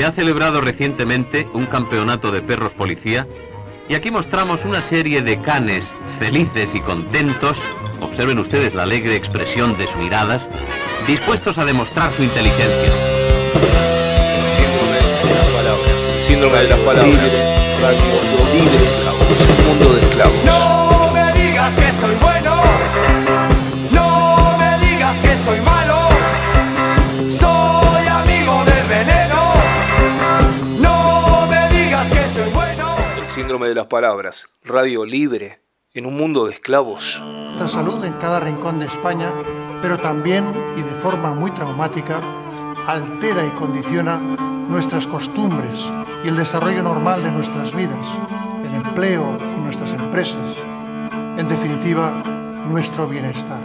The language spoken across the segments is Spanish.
Se ha celebrado recientemente un campeonato de perros policía y aquí mostramos una serie de canes felices y contentos, observen ustedes la alegre expresión de sus miradas, dispuestos a demostrar su inteligencia. El síndrome de las palabras. Síndrome de las palabras. Libre esclavos. Un mundo de esclavos. No me digas que soy bueno, síndrome de las palabras. Radio libre en un mundo de esclavos. Nuestra salud en cada rincón de España, pero también y de forma muy traumática, altera y condiciona nuestras costumbres y el desarrollo normal de nuestras vidas, el empleo y nuestras empresas, en definitiva, nuestro bienestar.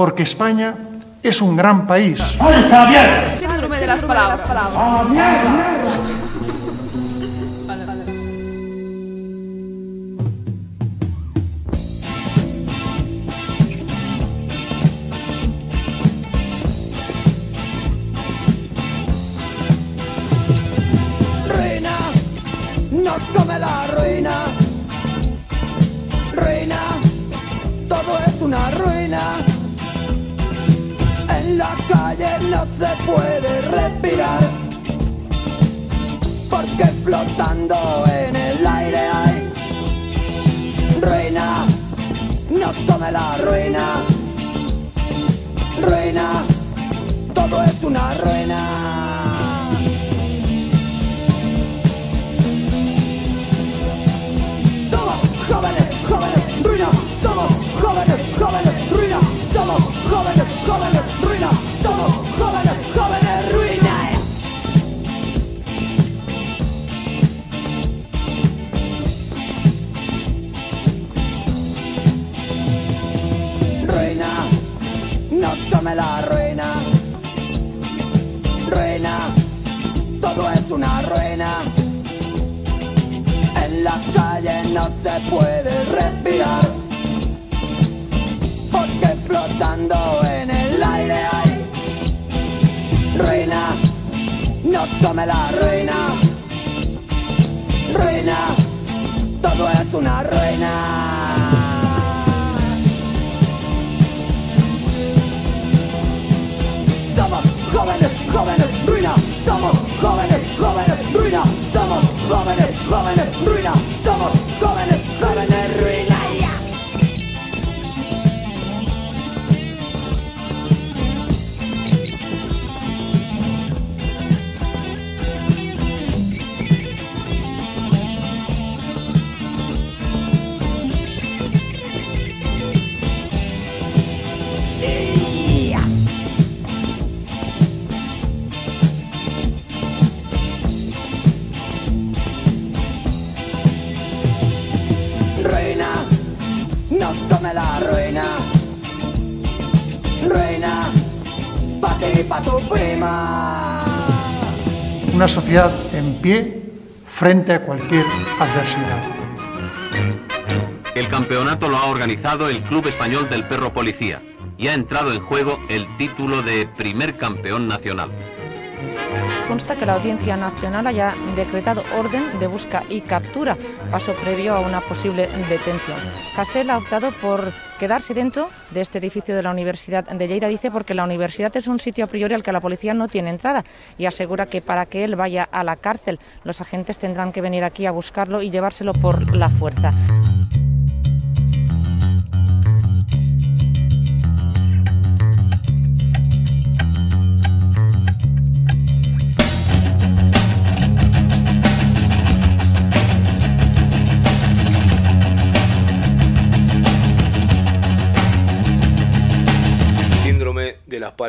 Porque España es un gran país. Síndrome de las palabras. Ruina, no se puede respirar. Porque flotando en el aire hay ruina. No tome la ruina. Ruina, todo es una ruina. Somos jóvenes, jóvenes, ruina. Somos jóvenes, jóvenes, ruina. Somos jóvenes, jóvenes, ruina. Somos Una sociedad en pie frente a cualquier adversidad. El campeonato lo ha organizado el Club Español del Perro Policía y ha entrado en juego el título de primer campeón nacional. Consta que la Audiencia Nacional haya decretado orden de busca y captura, paso previo a una posible detención. Casel ha optado por quedarse dentro de este edificio de la Universidad de Lleida, dice, porque la universidad es un sitio a priori al que la policía no tiene entrada y asegura que para que él vaya a la cárcel, los agentes tendrán que venir aquí a buscarlo y llevárselo por la fuerza.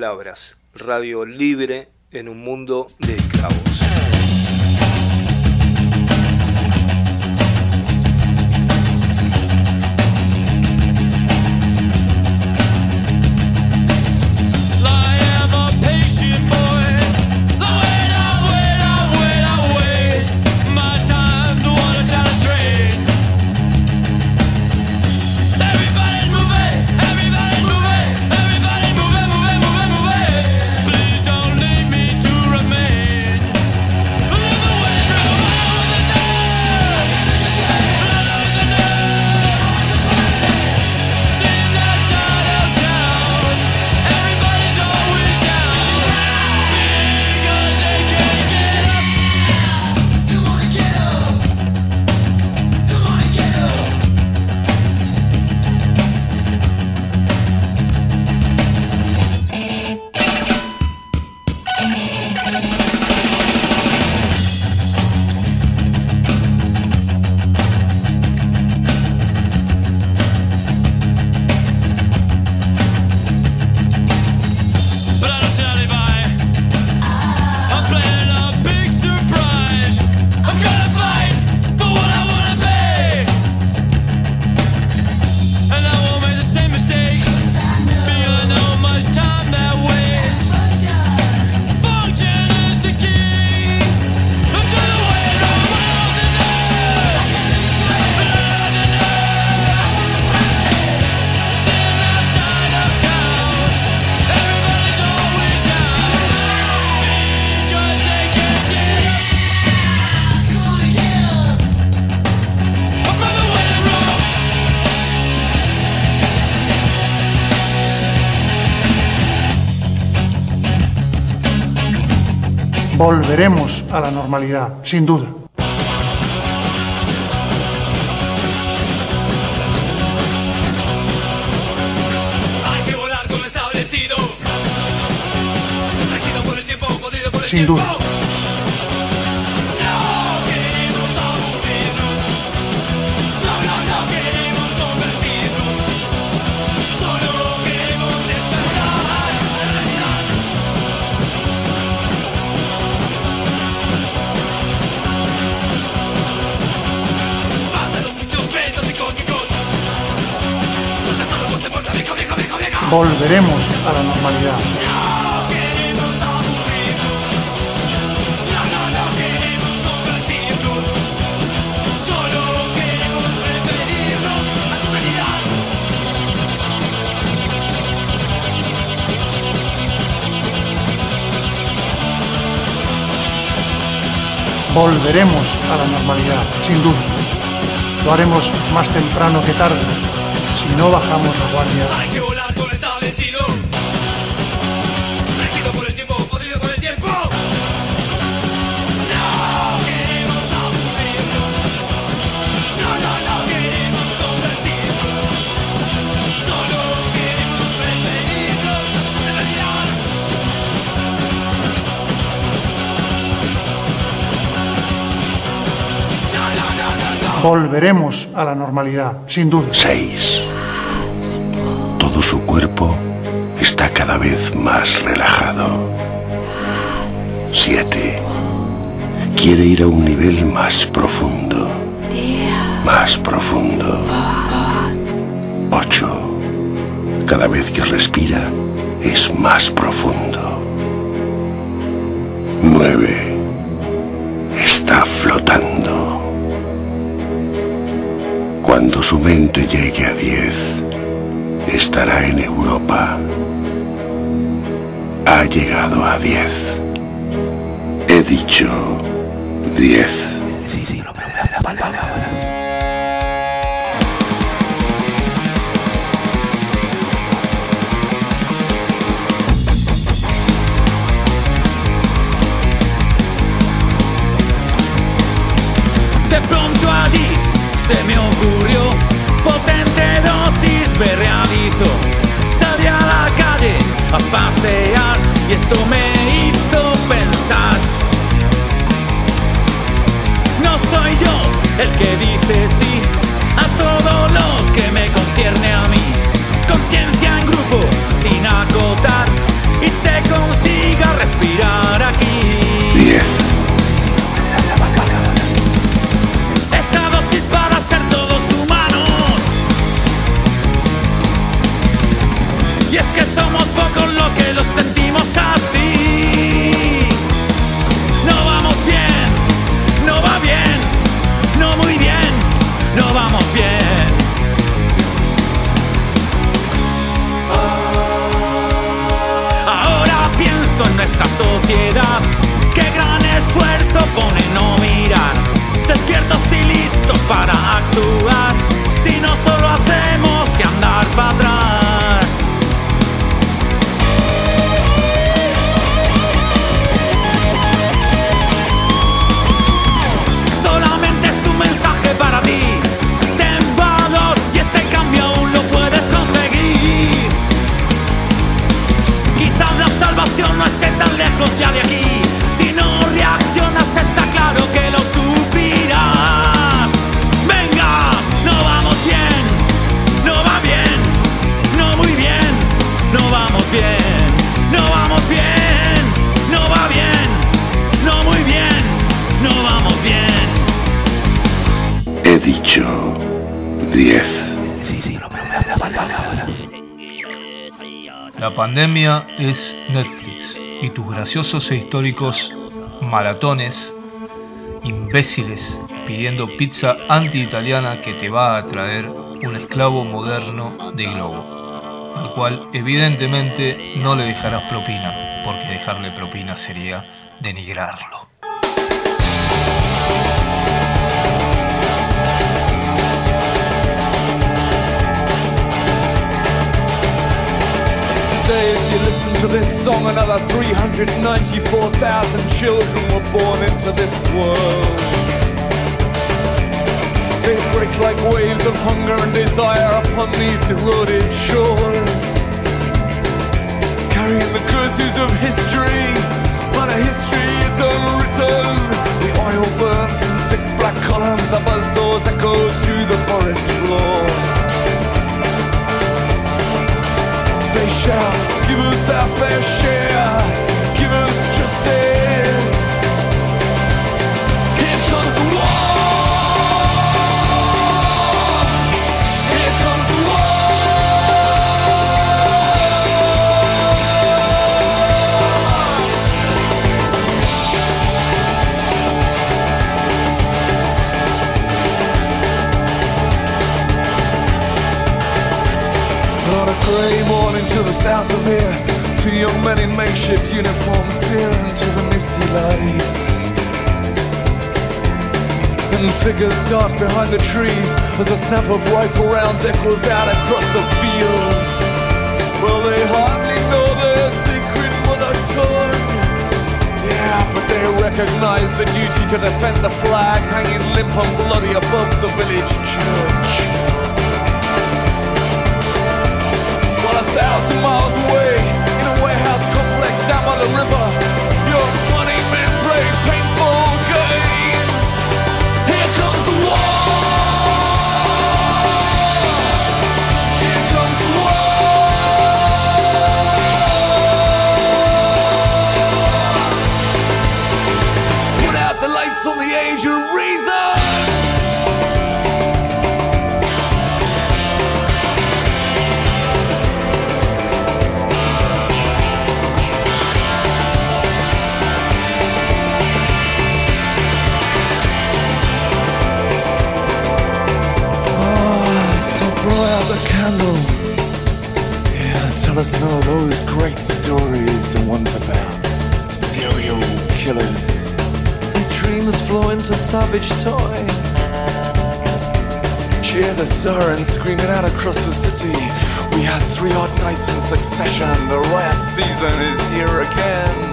Palabras. Radio libre en un mundo de esclavos. Volveremos a la normalidad, sin duda. Hay que Volveremos a la normalidad. Volveremos a la normalidad, sin duda. Lo haremos más temprano que tarde, si no bajamos la guardia. Volveremos a la normalidad, sin duda. 6. Todo su cuerpo está cada vez más relajado. 7. Quiere ir a un nivel más profundo. Más profundo. 8. Cada vez que respira es más profundo. 9. Cuando su mente llegue a 10, estará en Europa. Ha llegado a 10. He dicho 10. Sí, sí, no De se me ocurrió, potente dosis me realizó. Salí a la calle a pasear y esto me hizo pensar. No soy yo el que dice sí a todo lo que me concierne a mí. Conciencia en grupo, sin acotar, y se consiga respirar La pandemia es Netflix y tus graciosos e históricos maratones imbéciles pidiendo pizza anti-italiana que te va a traer un esclavo moderno de globo, al cual evidentemente no le dejarás propina, porque dejarle propina sería denigrarlo. You listen to this song, another 394,000 children were born into this world. They break like waves of hunger and desire upon these eroded shores. Carrying the curses of history, but a history it's unwritten. The oil burns fair young men in makeshift uniforms peer into the misty light. And figures dart behind the trees as a snap of rifle rounds echoes out across the fields. Well, they hardly know their secret mother tongue. Yeah, but they recognize the duty to defend the flag hanging limp and bloody above the village church. Savage toy. Cheer the sirens screaming out across the city. We had three odd nights in succession. The riot season is here again.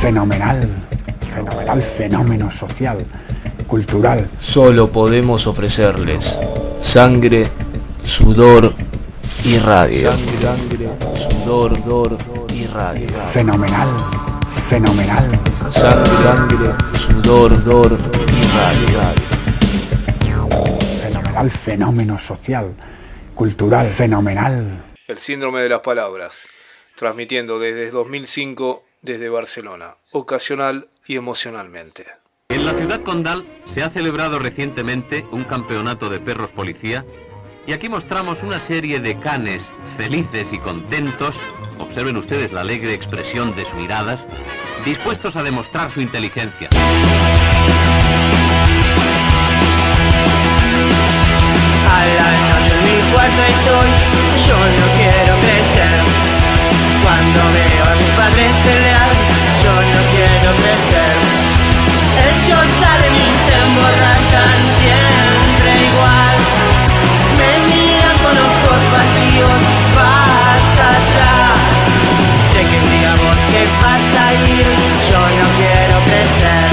Fenomenal, fenomenal fenómeno social, cultural. Solo podemos ofrecerles sangre, sudor y radio. Sangre, sudor, dor y radio. Fenomenal, fenomenal. Sangre, sangre, sudor, dor y radio. Fenomenal fenómeno social, cultural, fenomenal. El síndrome de las palabras, transmitiendo desde 2005 desde Barcelona, ocasional y emocionalmente. En la ciudad condal se ha celebrado recientemente un campeonato de perros policía y aquí mostramos una serie de canes felices y contentos, observen ustedes la alegre expresión de sus miradas, dispuestos a demostrar su inteligencia. A la noche en mi cuarto estoy, yo no quiero crecer. Cuando veo a mis padres pelear, yo no quiero crecer. Ellos salen y se emborrachan siempre igual. Me miran con ojos vacíos, basta ya. Sé que digamos que vas a ir, yo no quiero crecer.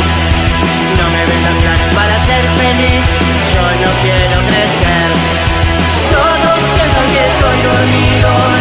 No me ven tan claro para ser feliz, yo no quiero crecer. Todos piensan que estoy dormido.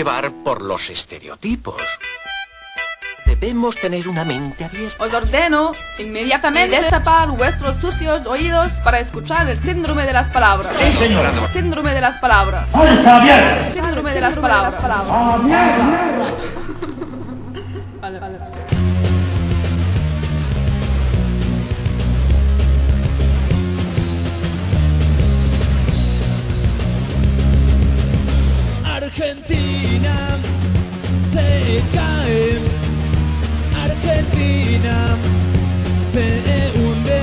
Llevar por los estereotipos. Debemos tener una mente abierta. Os ordeno inmediatamente destapar vuestros sucios oídos para escuchar el síndrome de las palabras. Sí, señora. Síndrome de las palabras. El síndrome de las palabras. Argentina se hunde,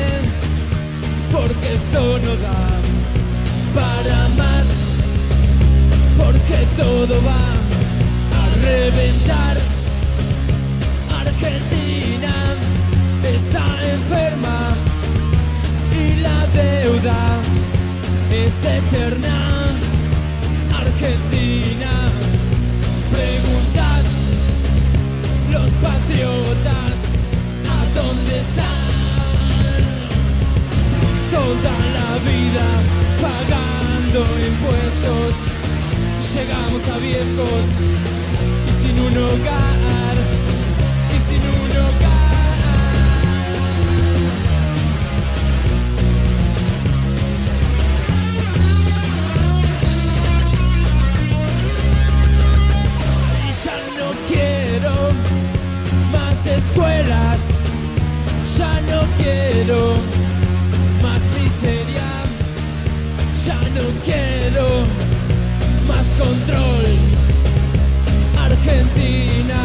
porque esto no da para más, porque todo va a reventar. Argentina está enferma y la deuda es eterna. Pagando impuestos. Llegamos a viejos y sin un hogar. Y sin un hogar. ya no quiero más escuelas, ya no quiero no quiero más control. Argentina,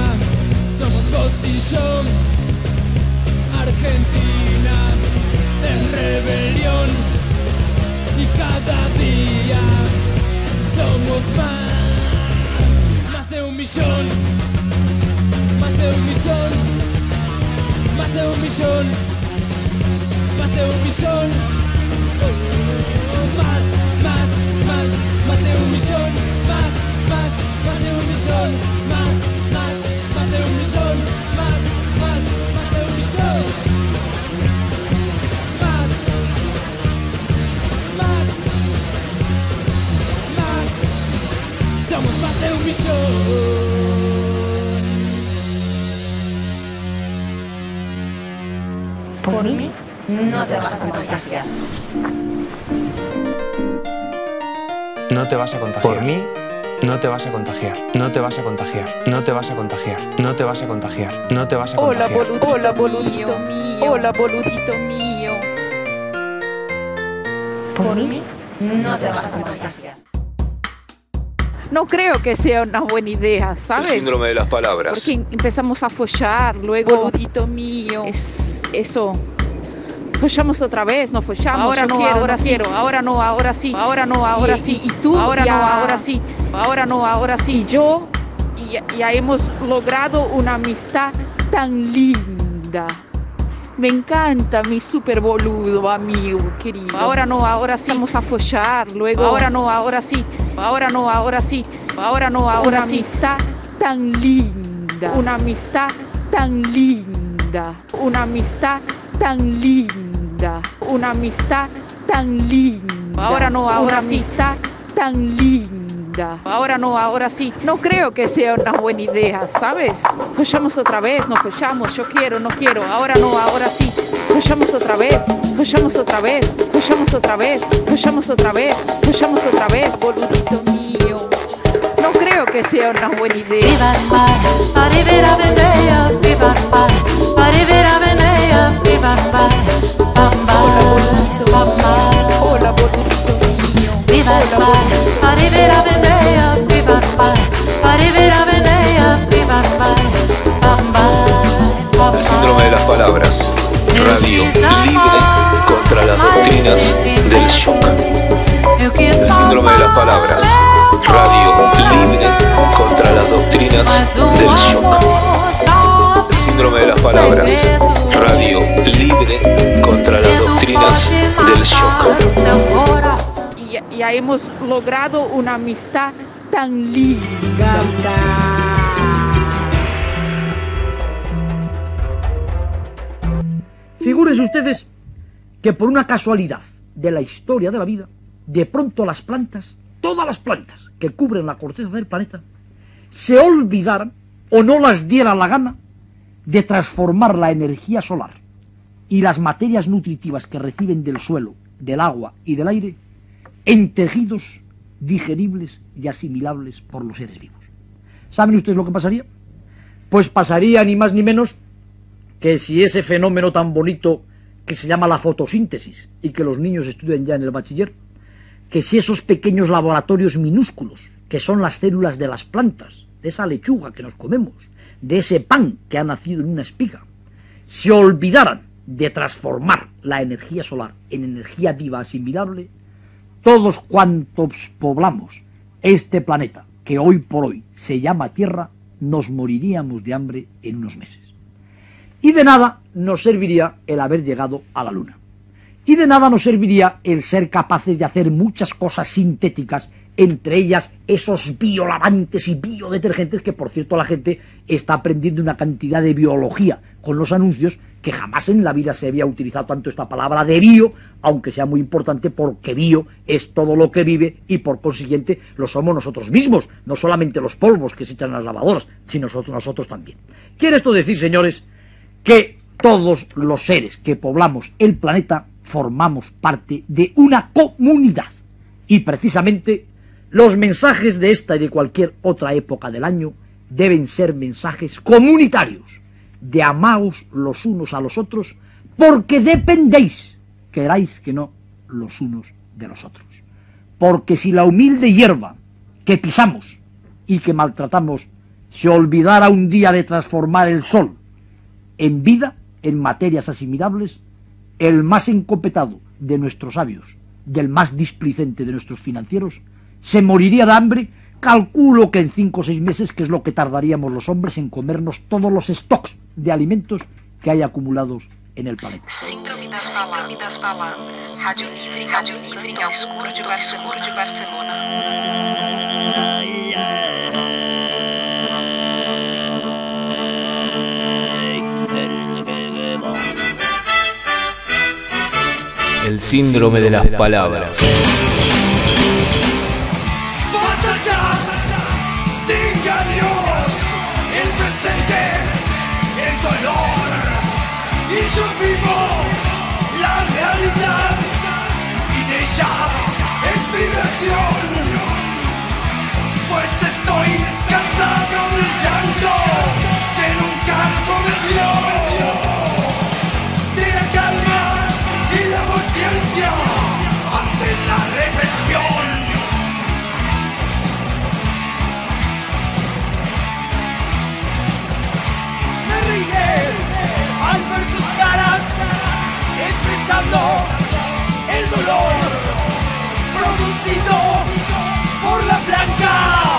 somos vos y yo. Argentina en rebelión y cada día somos más más de un millón, más de un millón, más de un millón, más de un millón, Por mí no te vas a contagiar. No te vas a contagiar. Por mí, no te vas a contagiar. No te vas a contagiar. No te vas a contagiar. No te vas a contagiar. No te vas a Hola, contagiar. boludito, Hola, boludito mío. Hola, boludito mío. Por mí no te vas a contagiar. No creo que sea una buena idea, ¿sabes? El síndrome de las palabras. Porque em- empezamos a follar, luego boludito mío. Es eso. Follamos otra vez, no follamos. Ahora no, ahora sí. Ahora no, ahora sí. Ahora no, ahora sí. Y tú, ahora no, ahora sí. Ahora no, ahora sí. Y yo, y ya, ya hemos logrado una amistad tan linda. Me encanta mi super boludo amigo querido. Ahora no, ahora sí. Vamos a follar, luego. Ahora no, ahora sí. Ahora no, ahora sí. Ahora no, ahora sí. Amistad tan linda. Una amistad tan linda. Una amistad tan linda. Una amistad tan linda. Ahora no, ahora sí. Amistad tan linda. Ahora no, ahora sí. No creo que sea una buena idea, ¿sabes? Follamos otra vez, no follamos. Yo quiero, no quiero. Ahora no, ahora sí. Follamos otra vez, follamos otra vez, follamos otra vez, follamos otra vez, follamos otra vez, boludito mío. No creo que sea una buena idea. Viva el mar, arrivera vendeia, viva el mar, arrivera vendeia, viva el mar, bamba, bamba. Hola, boludito mío. Viva el mar, arrivera vendeia, viva el mar, arrivera vendeia, viva el mar, bamba, bamba. El síndrome de las palabras. Radio libre contra las doctrinas del shock. El síndrome de las palabras. Radio libre contra las doctrinas del shock. El síndrome de las palabras. Radio libre contra las doctrinas del shock. Y ya, ya hemos logrado una amistad tan linda. Figúrense ustedes que por una casualidad de la historia de la vida, de pronto las plantas, todas las plantas que cubren la corteza del planeta, se olvidaran o no las diera la gana de transformar la energía solar y las materias nutritivas que reciben del suelo, del agua y del aire en tejidos digeribles y asimilables por los seres vivos. ¿Saben ustedes lo que pasaría? Pues pasaría ni más ni menos que si ese fenómeno tan bonito que se llama la fotosíntesis y que los niños estudian ya en el bachiller, que si esos pequeños laboratorios minúsculos, que son las células de las plantas, de esa lechuga que nos comemos, de ese pan que ha nacido en una espiga, se olvidaran de transformar la energía solar en energía viva asimilable, todos cuantos poblamos este planeta, que hoy por hoy se llama Tierra, nos moriríamos de hambre en unos meses. Y de nada nos serviría el haber llegado a la Luna. Y de nada nos serviría el ser capaces de hacer muchas cosas sintéticas, entre ellas esos biolavantes y biodetergentes que, por cierto, la gente está aprendiendo una cantidad de biología con los anuncios que jamás en la vida se había utilizado tanto esta palabra de bio, aunque sea muy importante porque bio es todo lo que vive y por consiguiente lo somos nosotros mismos, no solamente los polvos que se echan a las lavadoras, sino nosotros, nosotros también. ¿Quiere esto decir, señores, que todos los seres que poblamos el planeta formamos parte de una comunidad? Y precisamente los mensajes de esta y de cualquier otra época del año deben ser mensajes comunitarios, de amaos los unos a los otros, porque dependéis, queráis que no, los unos de los otros. Porque si la humilde hierba que pisamos y que maltratamos se olvidara un día de transformar el sol en vida, en materias asimilables, el más encopetado de nuestros sabios, del más displicente de nuestros financieros, se moriría de hambre, calculo que en cinco o seis meses, que es lo que tardaríamos los hombres en comernos todos los stocks de alimentos que hay acumulados en el planeta. Síndrome de Barcelona. Síndrome de las palabras. Basta ya de engaños, el presente es dolor y yo vivo la realidad y de ella es mi reacción, el dolor producido por la blanca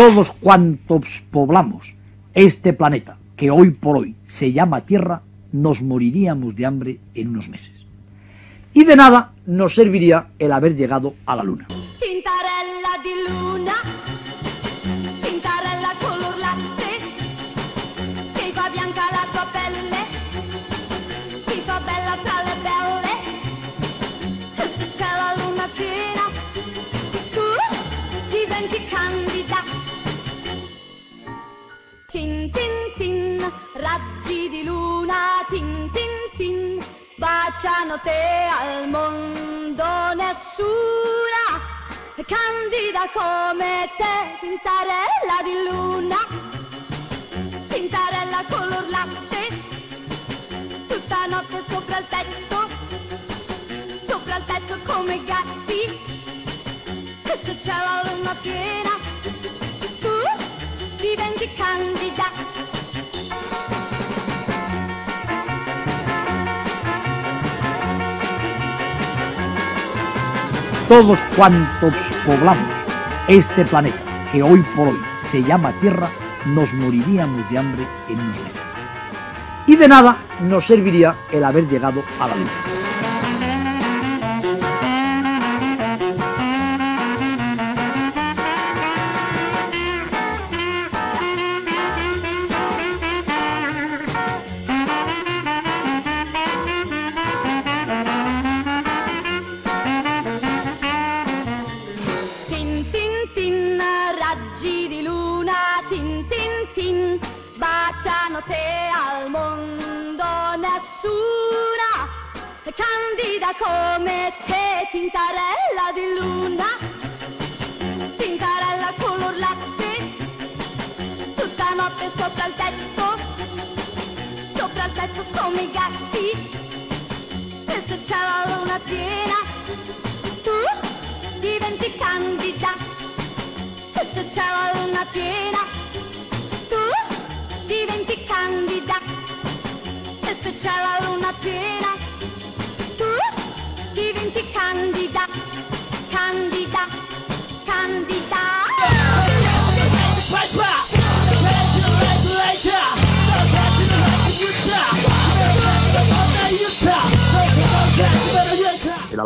Todos cuantos poblamos este planeta, que hoy por hoy se llama Tierra, nos moriríamos de hambre en unos meses. Y de nada nos serviría el haber llegado a la Luna. Luna, di luna, tin tin tin, baciano te al mondo nessuna candida come te, tintarella di luna, tintarella color latte, tutta notte sopra il tetto, sopra il tetto come gatti, e se c'è la luna piena, tu diventi candida. Todos cuantos poblamos este planeta, que hoy por hoy se llama Tierra, nos moriríamos de hambre en unos meses. Y de nada nos serviría el haber llegado a la Luna.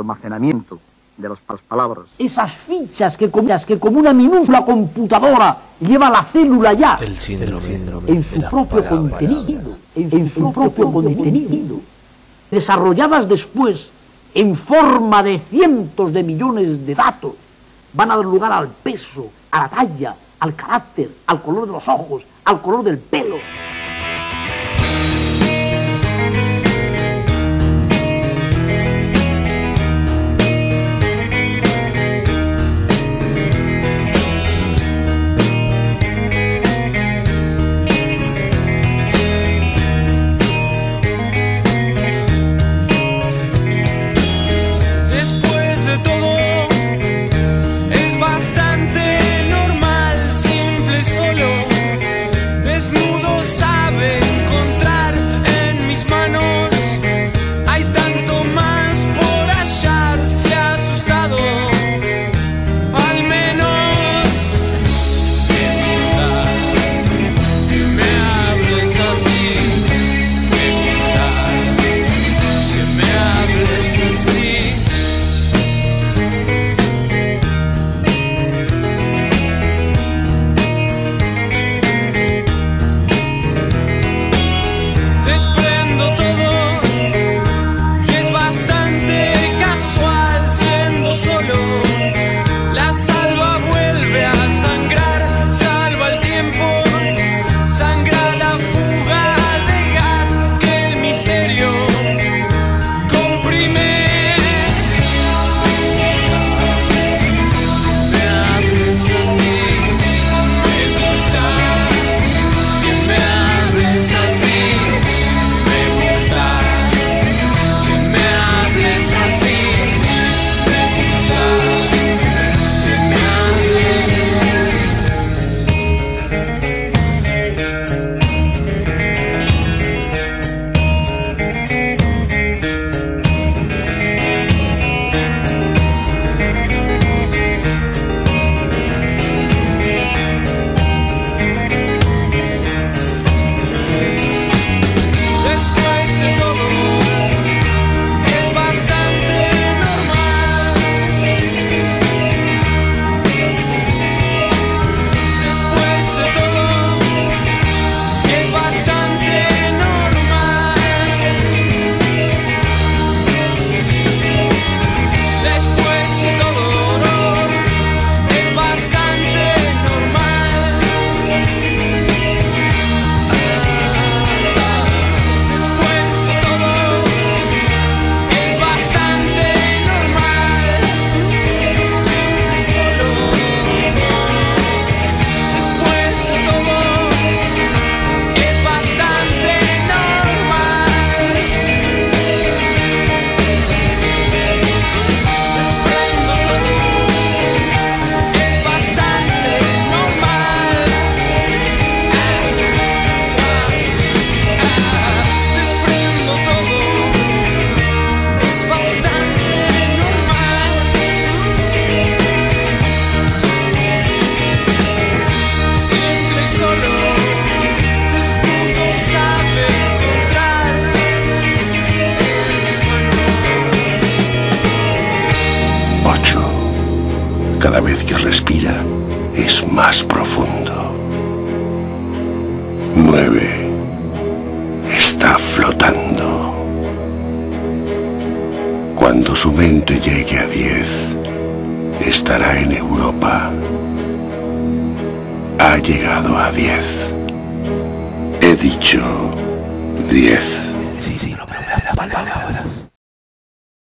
Almacenamiento de las palabras. Esas fichas que como, que como una minúscula computadora lleva la célula ya El síndrome, en su propio contenido, en, su propio contenido, desarrolladas después en forma de cientos de millones de datos, van a dar lugar al peso, a la talla, al carácter, al color de los ojos, al color del pelo.